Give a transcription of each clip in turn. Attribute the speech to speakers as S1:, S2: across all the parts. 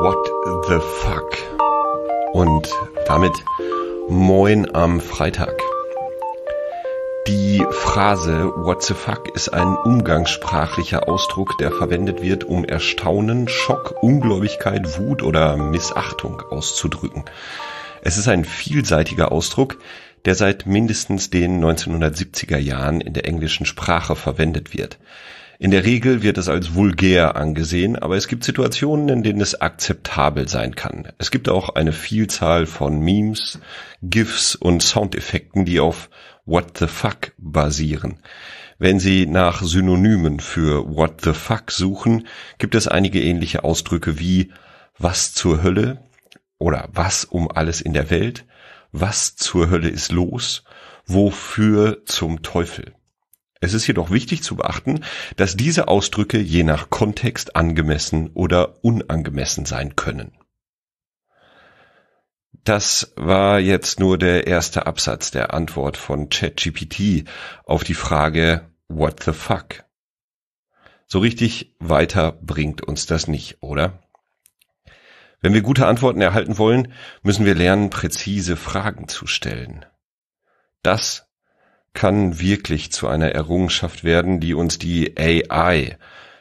S1: What the fuck? Und damit Moin am Freitag. Die Phrase What the fuck ist ein umgangssprachlicher Ausdruck, der verwendet wird, um Erstaunen, Schock, Ungläubigkeit, Wut oder Missachtung auszudrücken. Es ist ein vielseitiger Ausdruck, der seit mindestens den 1970er Jahren in der englischen Sprache verwendet wird. In der Regel wird es als vulgär angesehen, aber es gibt Situationen, in denen es akzeptabel sein kann. Es gibt auch eine Vielzahl von Memes, GIFs und Soundeffekten, die auf What the fuck basieren. Wenn Sie nach Synonymen für What the fuck suchen, gibt es einige ähnliche Ausdrücke wie Was zur Hölle oder Was um alles in der Welt, Was zur Hölle ist los, Wofür zum Teufel. Es ist jedoch wichtig zu beachten, dass diese Ausdrücke je nach Kontext angemessen oder unangemessen sein können. Das war jetzt nur der erste Absatz der Antwort von ChatGPT auf die Frage What the fuck? So richtig weiter bringt uns das nicht, oder? Wenn wir gute Antworten erhalten wollen, müssen wir lernen, präzise Fragen zu stellen. Das kann wirklich zu einer Errungenschaft werden, die uns die AI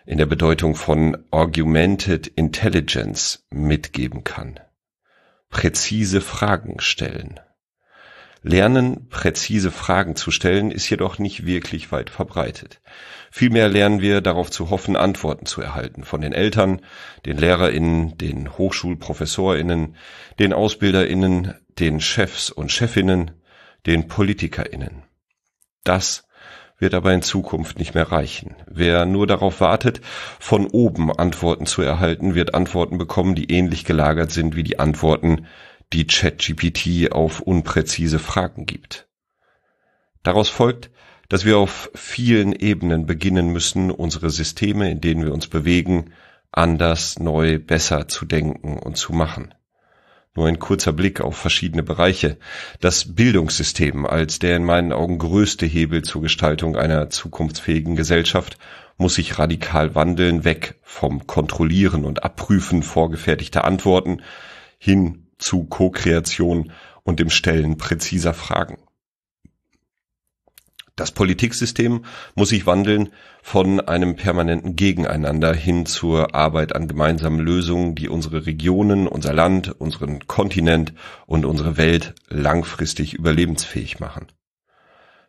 S1: in der Bedeutung von Augmented Intelligence mitgeben kann. Präzise Fragen stellen. Lernen, präzise Fragen zu stellen, ist jedoch nicht wirklich weit verbreitet. Vielmehr lernen wir darauf zu hoffen, Antworten zu erhalten von den Eltern, den Lehrerinnen, den Hochschulprofessorinnen, den Ausbilderinnen, den Chefs und Chefinnen, den Politikerinnen. Das wird aber in Zukunft nicht mehr reichen. Wer nur darauf wartet, von oben Antworten zu erhalten, wird Antworten bekommen, die ähnlich gelagert sind wie die Antworten, die ChatGPT auf unpräzise Fragen gibt. Daraus folgt, dass wir auf vielen Ebenen beginnen müssen, unsere Systeme, in denen wir uns bewegen, anders, neu, besser zu denken und zu machen. Nur ein kurzer Blick auf verschiedene Bereiche. Das Bildungssystem als der in meinen Augen größte Hebel zur Gestaltung einer zukunftsfähigen Gesellschaft muss sich radikal wandeln, weg vom Kontrollieren und Abprüfen vorgefertigter Antworten hin zu Co-Kreation und dem Stellen präziser Fragen. Das Politiksystem muss sich wandeln von einem permanenten Gegeneinander hin zur Arbeit an gemeinsamen Lösungen, die unsere Regionen, unser Land, unseren Kontinent und unsere Welt langfristig überlebensfähig machen.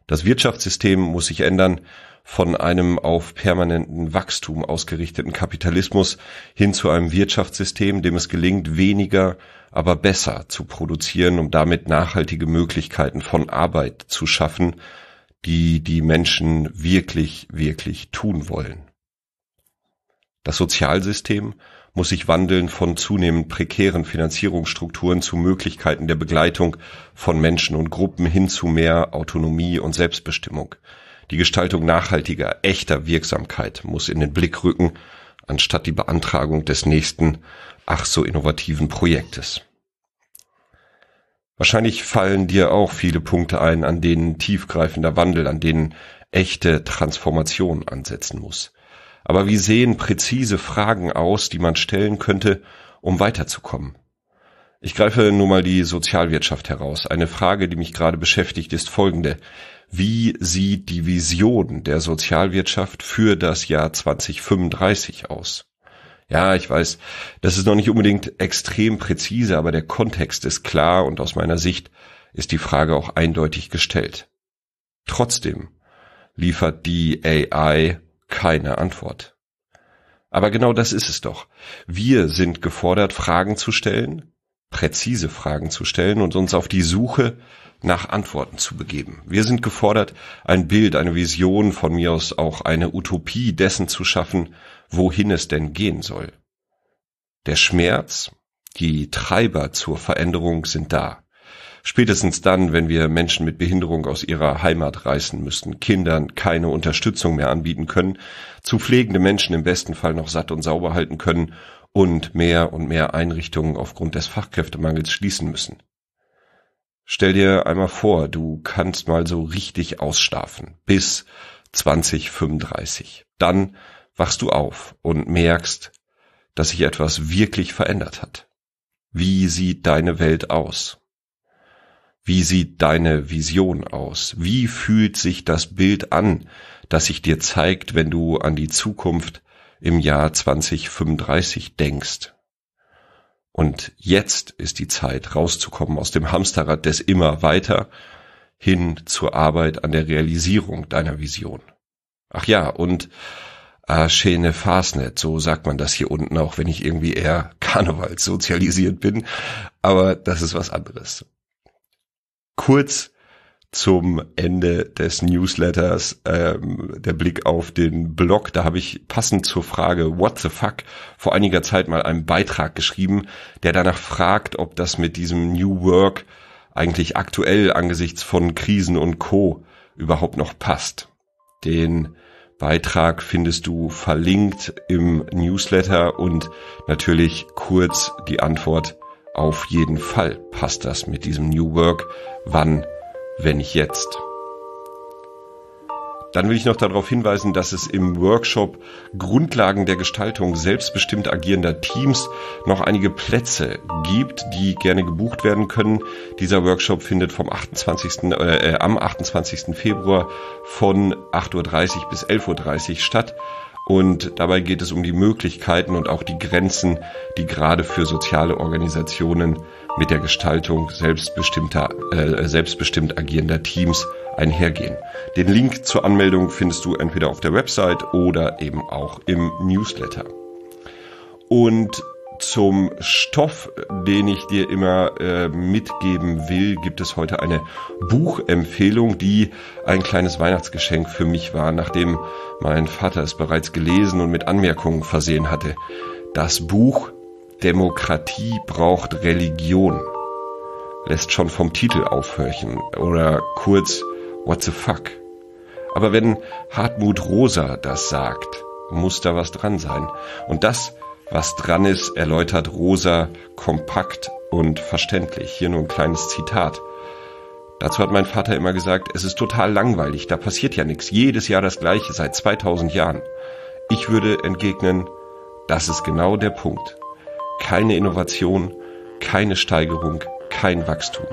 S1: Das Wirtschaftssystem muss sich ändern von einem auf permanenten Wachstum ausgerichteten Kapitalismus hin zu einem Wirtschaftssystem, dem es gelingt, weniger, aber besser zu produzieren, um damit nachhaltige Möglichkeiten von Arbeit zu schaffen, die die Menschen wirklich, wirklich tun wollen. Das Sozialsystem muss sich wandeln von zunehmend prekären Finanzierungsstrukturen zu Möglichkeiten der Begleitung von Menschen und Gruppen hin zu mehr Autonomie und Selbstbestimmung. Die Gestaltung nachhaltiger, echter Wirksamkeit muss in den Blick rücken, anstatt die Beantragung des nächsten, ach so innovativen Projektes. Wahrscheinlich fallen dir auch viele Punkte ein, an denen tiefgreifender Wandel, an denen echte Transformation ansetzen muss. Aber wie sehen präzise Fragen aus, die man stellen könnte, um weiterzukommen? Ich greife nur mal die Sozialwirtschaft heraus. Eine Frage, die mich gerade beschäftigt, ist folgende. Wie sieht die Vision der Sozialwirtschaft für das Jahr 2035 aus? Ja, ich weiß, das ist noch nicht unbedingt extrem präzise, aber der Kontext ist klar und aus meiner Sicht ist die Frage auch eindeutig gestellt. Trotzdem liefert die AI keine Antwort. Aber genau das ist es doch. Wir sind gefordert, Fragen zu stellen, präzise Fragen zu stellen und uns auf die Suche nach Antworten zu begeben. Wir sind gefordert, ein Bild, eine Vision, von mir aus auch eine Utopie dessen zu schaffen, wohin es denn gehen soll. Der Schmerz, die Treiber zur Veränderung sind da. Spätestens dann, wenn wir Menschen mit Behinderung aus ihrer Heimat reißen müssen, Kindern keine Unterstützung mehr anbieten können, zu pflegende Menschen im besten Fall noch satt und sauber halten können und mehr und mehr Einrichtungen aufgrund des Fachkräftemangels schließen müssen. Stell dir einmal vor, du kannst mal so richtig ausschlafen bis 2035. Dann wachst du auf und merkst, dass sich etwas wirklich verändert hat. Wie sieht deine Welt aus? Wie sieht deine Vision aus? Wie fühlt sich das Bild an, das sich dir zeigt, wenn du an die Zukunft im Jahr 2035 denkst? Und jetzt ist die Zeit, rauszukommen aus dem Hamsterrad des immer weiter hin zur Arbeit an der Realisierung deiner Vision. Ach ja, und äh, schöne Fastnet, so sagt man das hier unten, auch wenn ich irgendwie eher karnevalssozialisiert bin, aber das ist was anderes kurz zum Ende des Newsletters ähm, der Blick auf den Blog. Da habe ich passend zur Frage What the fuck vor einiger Zeit mal einen Beitrag geschrieben, der danach fragt, ob das mit diesem New Work eigentlich aktuell angesichts von Krisen und Co. überhaupt noch passt. Den Beitrag findest du verlinkt im Newsletter und natürlich kurz die Antwort auf jeden Fall passt das mit diesem New Work. Wann, wenn nicht jetzt? Dann will ich noch darauf hinweisen, dass es im Workshop Grundlagen der Gestaltung selbstbestimmt agierender Teams noch einige Plätze gibt, die gerne gebucht werden können. Dieser Workshop findet vom 28. Äh, am 28. Februar von 8.30 Uhr bis 11.30 Uhr statt. Und dabei geht es um die Möglichkeiten und auch die Grenzen, die gerade für soziale Organisationen mit der Gestaltung selbstbestimmter, äh, selbstbestimmt agierender Teams einhergehen. Den Link zur Anmeldung findest du entweder auf der Website oder eben auch im Newsletter. Und zum Stoff, den ich dir immer äh, mitgeben will, gibt es heute eine Buchempfehlung, die ein kleines Weihnachtsgeschenk für mich war, nachdem mein Vater es bereits gelesen und mit Anmerkungen versehen hatte. Das Buch Demokratie braucht Religion lässt schon vom Titel aufhörchen oder kurz What the fuck. Aber wenn Hartmut Rosa das sagt, muss da was dran sein. Und das was dran ist, erläutert Rosa kompakt und verständlich. Hier nur ein kleines Zitat. Dazu hat mein Vater immer gesagt, es ist total langweilig, da passiert ja nichts. Jedes Jahr das gleiche, seit 2000 Jahren. Ich würde entgegnen, das ist genau der Punkt. Keine Innovation, keine Steigerung, kein Wachstum.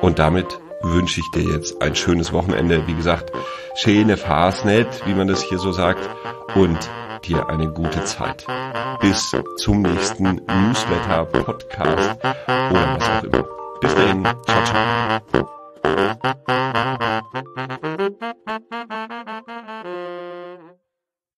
S1: Und damit wünsche ich dir jetzt ein schönes Wochenende. Wie gesagt, schöne Fastnet, wie man das hier so sagt, und dir eine gute Zeit. Bis zum nächsten Newsletter, Podcast oder was auch immer. Bis dahin. Ciao, ciao.